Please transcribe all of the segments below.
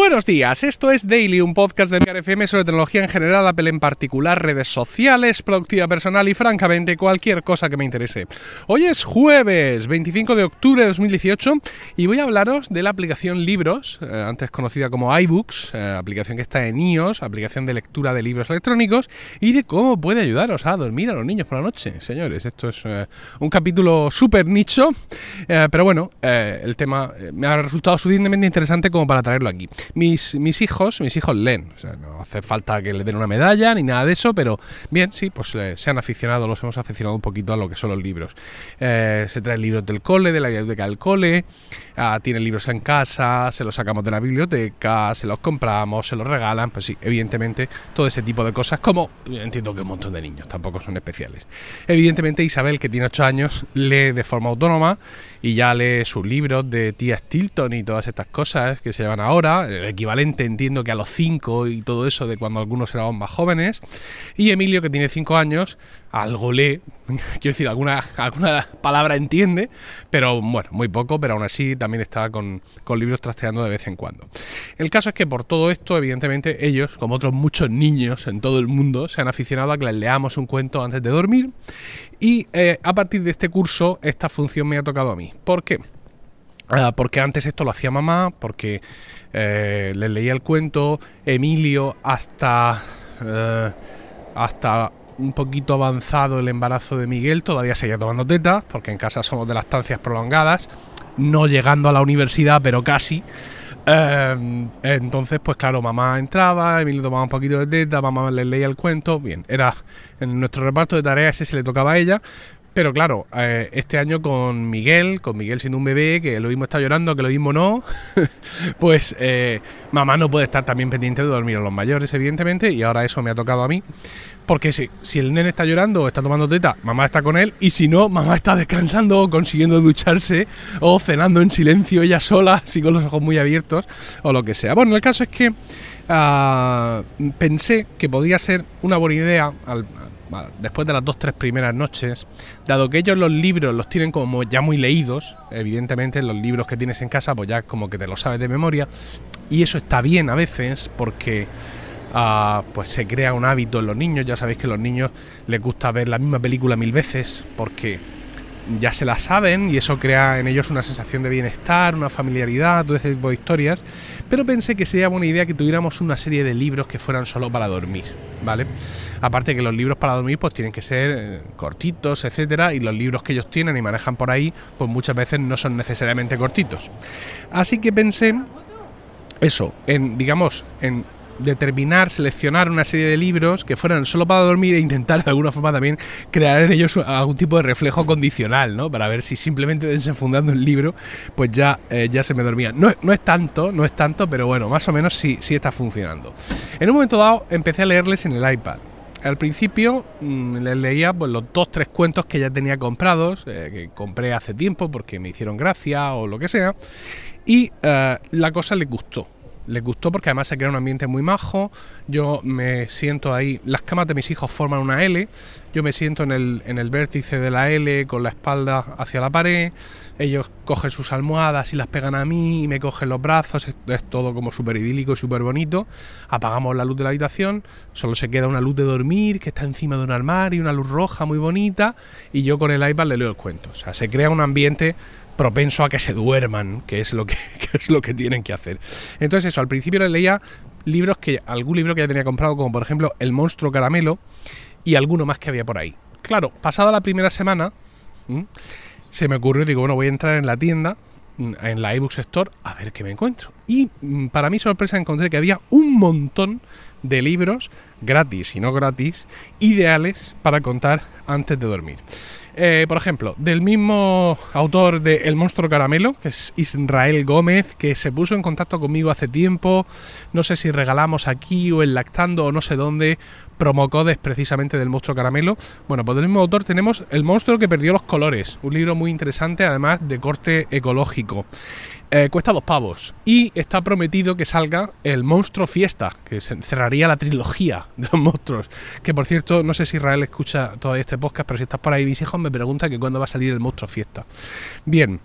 Buenos días, esto es Daily, un podcast de FM sobre tecnología en general, Apple en particular, redes sociales, productividad personal y francamente cualquier cosa que me interese. Hoy es jueves 25 de octubre de 2018 y voy a hablaros de la aplicación Libros, eh, antes conocida como iBooks, eh, aplicación que está en iOS, aplicación de lectura de libros electrónicos y de cómo puede ayudaros a dormir a los niños por la noche. Señores, esto es eh, un capítulo súper nicho, pero bueno, el tema me ha resultado suficientemente interesante como para traerlo aquí. Mis, mis hijos, mis hijos leen, o sea, no hace falta que le den una medalla ni nada de eso, pero bien, sí, pues eh, se han aficionado, los hemos aficionado un poquito a lo que son los libros. Eh, se traen libros del cole, de la biblioteca del cole, ah, tienen libros en casa, se los sacamos de la biblioteca, se los compramos, se los regalan, pues sí, evidentemente todo ese tipo de cosas, como entiendo que un montón de niños, tampoco son especiales. Evidentemente Isabel, que tiene 8 años, lee de forma autónoma y ya lee sus libros de tía Stilton y todas estas cosas que se llaman ahora, el equivalente entiendo que a los 5 y todo eso de cuando algunos éramos más jóvenes. Y Emilio, que tiene 5 años, algo lee, quiero decir, alguna, alguna palabra entiende, pero bueno, muy poco, pero aún así también está con, con libros trasteando de vez en cuando. El caso es que por todo esto, evidentemente, ellos, como otros muchos niños en todo el mundo, se han aficionado a que les leamos un cuento antes de dormir. Y eh, a partir de este curso, esta función me ha tocado a mí. ¿Por qué? Ah, porque antes esto lo hacía mamá, porque eh, le leía el cuento, Emilio hasta, eh, hasta un poquito avanzado el embarazo de Miguel, todavía seguía tomando teta, porque en casa somos de las estancias prolongadas, no llegando a la universidad, pero casi. Eh, entonces, pues claro, mamá entraba, Emilio tomaba un poquito de teta, mamá le leía el cuento, bien, era en nuestro reparto de tareas ese se le tocaba a ella, pero claro, eh, este año con Miguel, con Miguel siendo un bebé, que lo mismo está llorando, que lo mismo no, pues eh, mamá no puede estar también pendiente de dormir a los mayores, evidentemente, y ahora eso me ha tocado a mí. Porque si, si el nene está llorando o está tomando teta, mamá está con él, y si no, mamá está descansando o consiguiendo ducharse o cenando en silencio ella sola, así con los ojos muy abiertos, o lo que sea. Bueno, el caso es que ah, pensé que podía ser una buena idea, al, después de las dos tres primeras noches, dado que ellos los libros los tienen como ya muy leídos, evidentemente los libros que tienes en casa pues ya como que te lo sabes de memoria y eso está bien a veces porque ah, pues se crea un hábito en los niños, ya sabéis que a los niños les gusta ver la misma película mil veces porque ya se la saben y eso crea en ellos una sensación de bienestar, una familiaridad, todo ese tipo de historias. Pero pensé que sería buena idea que tuviéramos una serie de libros que fueran solo para dormir, ¿vale? Aparte que los libros para dormir pues tienen que ser eh, cortitos, etcétera, y los libros que ellos tienen y manejan por ahí, pues muchas veces no son necesariamente cortitos. Así que pensé eso, en digamos, en determinar, seleccionar una serie de libros que fueran solo para dormir e intentar de alguna forma también crear en ellos algún tipo de reflejo condicional, ¿no? Para ver si simplemente desenfundando el libro, pues ya, eh, ya se me dormía. No, no, es tanto, no es tanto, pero bueno, más o menos sí, sí está funcionando. En un momento dado empecé a leerles en el iPad. Al principio mm, les leía pues, los dos, tres cuentos que ya tenía comprados, eh, que compré hace tiempo porque me hicieron gracia o lo que sea, y eh, la cosa les gustó les gustó porque además se crea un ambiente muy majo. Yo me siento ahí, las camas de mis hijos forman una L, yo me siento en el, en el vértice de la L con la espalda hacia la pared, ellos cogen sus almohadas y las pegan a mí y me cogen los brazos, es, todo como súper idílico y súper bonito. Apagamos la luz de la habitación, solo se queda una luz de dormir que está encima de un armario, una luz roja muy bonita y yo con el iPad le leo el cuento. O sea, se crea un ambiente propenso a que se duerman, que es lo que, es lo que tienen que hacer. Entonces eso, al principio le leía libros que algún libro que ya tenía comprado, como por ejemplo El monstruo caramelo y alguno más que había por ahí. Claro, pasada la primera semana, se me ocurrió, digo, bueno, voy a entrar en la tienda, en la iBooks Store, a ver qué me encuentro. Y mm, para mi sorpresa encontré que había un montón de libros gratis y no gratis, ideales para contar antes de dormir. Eh, por ejemplo, del mismo autor de El monstruo caramelo, que es Israel Gómez, que se puso en contacto conmigo hace tiempo, no sé si regalamos aquí o en Lactando o no sé dónde, promocodes precisamente del monstruo caramelo. Bueno, pues del mismo autor tenemos El monstruo que perdió los colores, un libro muy interesante además de corte ecológico. Eh, cuesta dos pavos y está prometido que salga el monstruo fiesta, que cerraría la trilogía de los monstruos. Que por cierto, no sé si Israel escucha todavía este podcast, pero si estás por ahí, mis hijos me preguntan que cuándo va a salir el monstruo fiesta. Bien,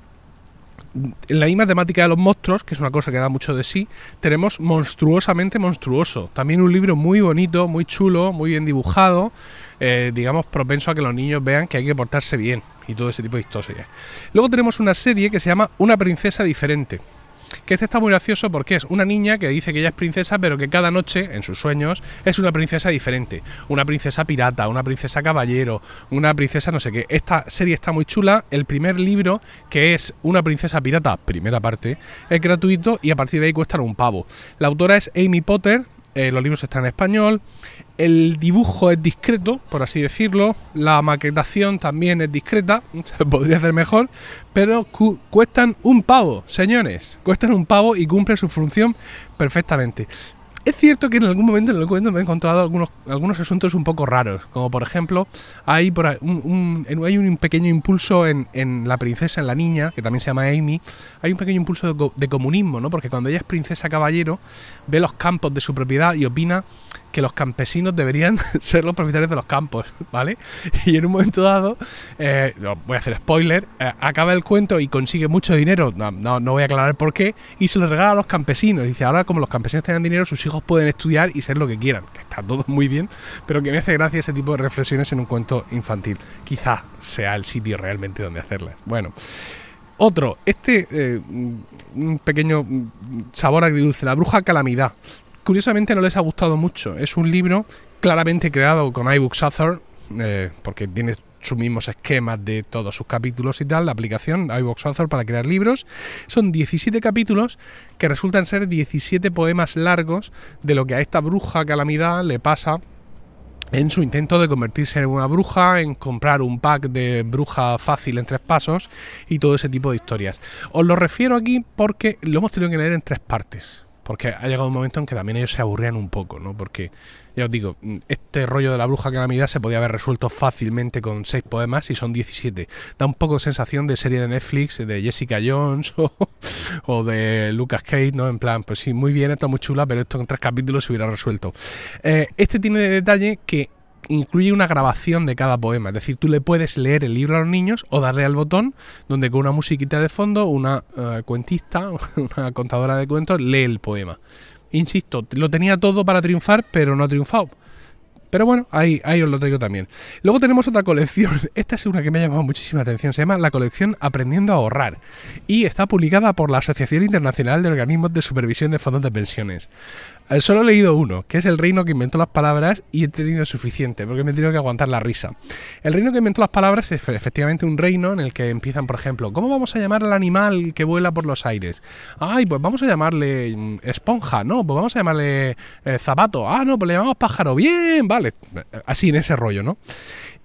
en la misma temática de los monstruos, que es una cosa que da mucho de sí, tenemos Monstruosamente Monstruoso. También un libro muy bonito, muy chulo, muy bien dibujado, eh, digamos, propenso a que los niños vean que hay que portarse bien y todo ese tipo de historias. Luego tenemos una serie que se llama Una princesa diferente que este está muy gracioso porque es una niña que dice que ella es princesa, pero que cada noche, en sus sueños, es una princesa diferente. Una princesa pirata, una princesa caballero, una princesa no sé qué. Esta serie está muy chula. El primer libro, que es Una princesa pirata, primera parte, es gratuito y a partir de ahí cuesta un pavo. La autora es Amy Potter, eh, los libros están en español, el dibujo es discreto, por así decirlo, la maquetación también es discreta, se podría hacer mejor, pero cuestan un pavo, señores, cuestan un pavo y cumplen su función perfectamente. Es cierto que en algún momento en el cuento me he encontrado algunos, algunos asuntos un poco raros, como por ejemplo hay, por un, hay un pequeño impulso en, en, la princesa, en la niña, que también se llama Amy, hay un pequeño impulso de, de comunismo, ¿no? Porque cuando ella es princesa caballero, ve los campos de su propiedad y opina que los campesinos deberían ser los propietarios de los campos, ¿vale? Y en un momento dado, eh, voy a hacer spoiler, eh, acaba el cuento y consigue mucho dinero, no, no, voy a aclarar por qué, y se lo regala a los campesinos. dice, ahora como los campesinos tengan dinero, sus hijos pueden estudiar y ser lo que quieran, que está todo muy bien, pero que me hace gracia ese tipo de reflexiones en un cuento infantil. Quizá sea el sitio realmente donde hacerlas. Bueno. Otro, este eh, un pequeño sabor agridulce, la bruja calamidad curiosamente no les ha gustado mucho. Es un libro claramente creado con iBooks Author, eh, porque tiene sus mismos esquemas de todos sus capítulos y tal, la aplicación iBooks Author para crear libros. Son 17 capítulos que resultan ser 17 poemas largos de lo que a esta bruja calamidad le pasa en su intento de convertirse en una bruja, en comprar un pack de bruja fácil en tres pasos y todo ese tipo de historias. Os lo refiero aquí porque lo hemos tenido que leer en tres partes porque ha llegado un momento en que también ellos se aburrían un poco, ¿no? Porque, ya os digo, este rollo de la bruja calamidad se podía haber resuelto fácilmente con seis poemas y son 17. Da un poco de sensación de serie de Netflix de Jessica Jones o, de Lucas Cage, ¿no? En plan, pues sí, muy bien, está muy chula, pero esto en tres capítulos se hubiera resuelto. Eh, este tiene de detalle que incluye una grabación de cada poema. Es decir, tú le puedes leer el libro a los niños o darle al botón donde con una musiquita de fondo una eh, cuentista, una contadora de cuentos, lee el poema. Insisto, lo tenía todo para triunfar, pero no ha triunfado. Pero bueno, ahí, os lo traigo también. Luego tenemos otra colección. Esta es una que me ha llamado muchísima atención. Se llama la colección Aprendiendo a ahorrar. Y está publicada por la Asociación Internacional de Organismos de Supervisión de Fondos de Pensiones. Eh, solo he leído uno, que es el reino que inventó las palabras y he tenido suficiente, porque me he tenido que aguantar la risa. El reino que inventó las palabras es efectivamente un reino en el que empiezan, por ejemplo, ¿cómo vamos a llamar al animal que vuela por los aires? Ay, pues vamos a llamarle mm, esponja, no, pues vamos a llamarle eh, zapato. Ah, no, pues le llamamos pájaro. Bien, vale. Así en ese rollo, ¿no?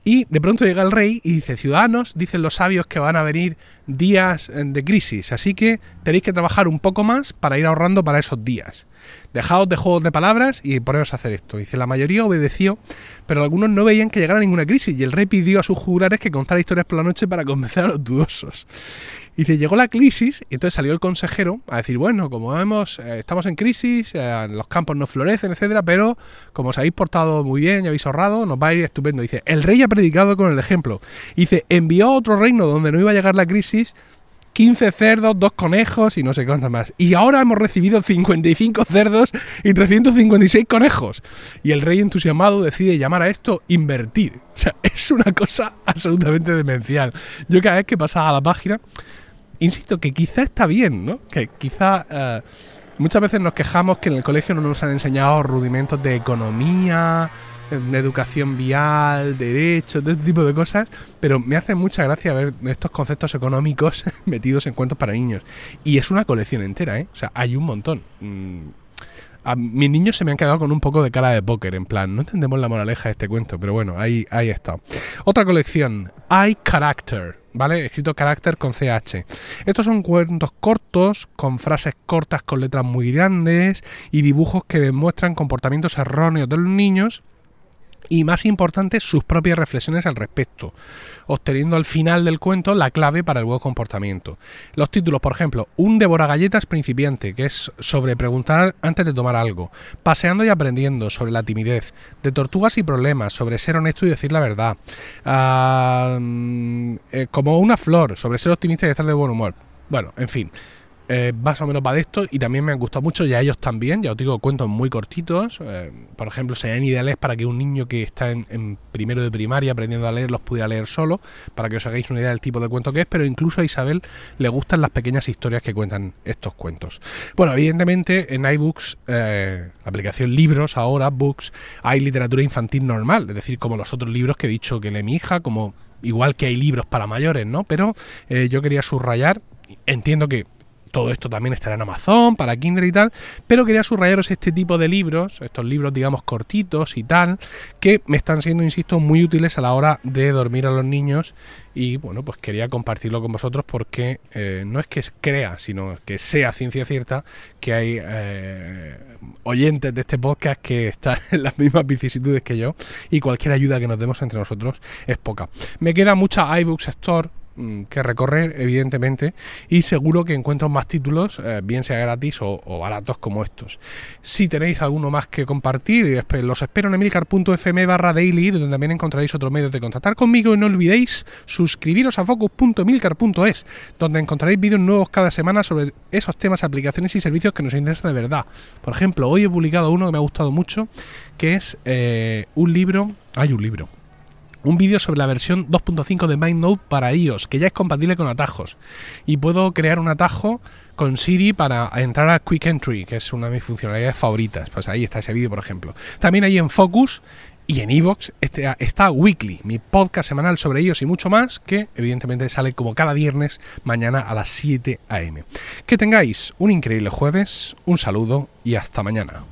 Y de pronto llega el rey y dice, ciudadanos, dicen los sabios que van a venir días eh, de crisis, así que tenéis que trabajar un poco más para ir ahorrando para esos días. Dejaos de juegos de palabras y poneros a hacer esto. Dice, la mayoría obedeció, pero algunos no veían que llegara ninguna crisis y el rey pidió a sus jugulares que contara historias por la noche para convencer a los dudosos. Y dice, llegó la crisis y entonces salió el consejero a decir, bueno, como vemos, eh, estamos en crisis, eh, los campos no florecen, etcétera, pero como os habéis portado muy bien y habéis ahorrado, nos va a ir estupendo. Dice, el rey ha predicado con el ejemplo. Dice, envió a otro reino donde no iba a llegar la crisis 15 cerdos, 2 conejos y no sé cuántas más. Y ahora hemos recibido 55 cerdos y 356 conejos. Y el rey entusiasmado decide llamar a esto invertir. O sea, es una cosa absolutamente demencial. Yo cada vez que pasaba a la página, insisto que quizá está bien, ¿no? Que quizá... Eh, muchas veces nos quejamos que en el colegio no nos han enseñado rudimentos de economía, educación vial, derecho, todo este tipo de cosas, pero me hace mucha gracia ver estos conceptos económicos metidos en cuentos para niños. Y es una colección entera, ¿eh? O sea, hay un montón. Mm, mis niños se me han quedado con un poco de cara de póker, en plan, no entendemos la moraleja de este cuento, pero bueno, ahí, ahí está. Otra colección, I Character, ¿vale? Escrito Character con CH. Estos son cuentos cortos, con frases cortas con letras muy grandes y dibujos que demuestran comportamientos erróneos de los niños y más importante sus propias reflexiones al respecto, obteniendo al final del cuento la clave para el buen comportamiento. Los títulos, por ejemplo, Un devora galletas principiante, que es sobre preguntar antes de tomar algo, Paseando y aprendiendo sobre la timidez, De tortugas y problemas, sobre ser honesto y decir la verdad, ah, mm, eh, como una flor, sobre ser optimista y estar de buen humor. Bueno, en fin. Eh, más o menos va de esto y también me han gustado mucho y a ellos también, ya os digo, cuentos muy cortitos, eh, por ejemplo, serían ideales para que un niño que está en, primero de primaria aprendiendo a leer los pudiera leer solo, para que os hagáis una idea del tipo de cuento que es, pero incluso a Isabel le gustan las pequeñas historias que cuentan estos cuentos. Bueno, evidentemente en iBooks, eh, la aplicación libros, ahora Books, hay literatura infantil normal, es decir, como los otros libros que he dicho que lee mi hija, como igual que hay libros para mayores, ¿no? Pero yo quería subrayar, entiendo que todo esto también estará en Amazon, para Kindle y tal, pero quería subrayaros este tipo de libros, estos libros digamos cortitos y tal, que me están siendo, insisto, muy útiles a la hora de dormir a los niños y bueno, pues quería compartirlo con vosotros porque eh, no es que crea, sino que sea ciencia cierta que hay eh, oyentes de este podcast que están en las mismas vicisitudes que yo y cualquier ayuda que nos demos entre nosotros es poca. Me queda mucha iBooks Store que recorrer, evidentemente, y seguro que encuentro más títulos, eh, bien sea gratis o, baratos como estos. Si tenéis alguno más que compartir, los espero en emilcar.fm barra daily, donde también encontraréis otros medios de contactar conmigo y no olvidéis suscribiros a focus.emilcar.es, donde encontraréis vídeos nuevos cada semana sobre esos temas, aplicaciones y servicios que nos interesan de verdad. Por ejemplo, hoy he publicado uno que me ha gustado mucho, que es eh, un libro, hay un libro, un vídeo sobre la versión 2.5 de MindNote para iOS, que ya es compatible con atajos. Y puedo crear un atajo con Siri para entrar a Quick Entry, que es una de mis funcionalidades favoritas. Pues ahí está ese vídeo, por ejemplo. También ahí en Focus y en Evox este, está Weekly, mi podcast semanal sobre iOS y mucho más, que evidentemente sale como cada viernes mañana a las 7 am. Que tengáis un increíble jueves, un saludo y hasta mañana.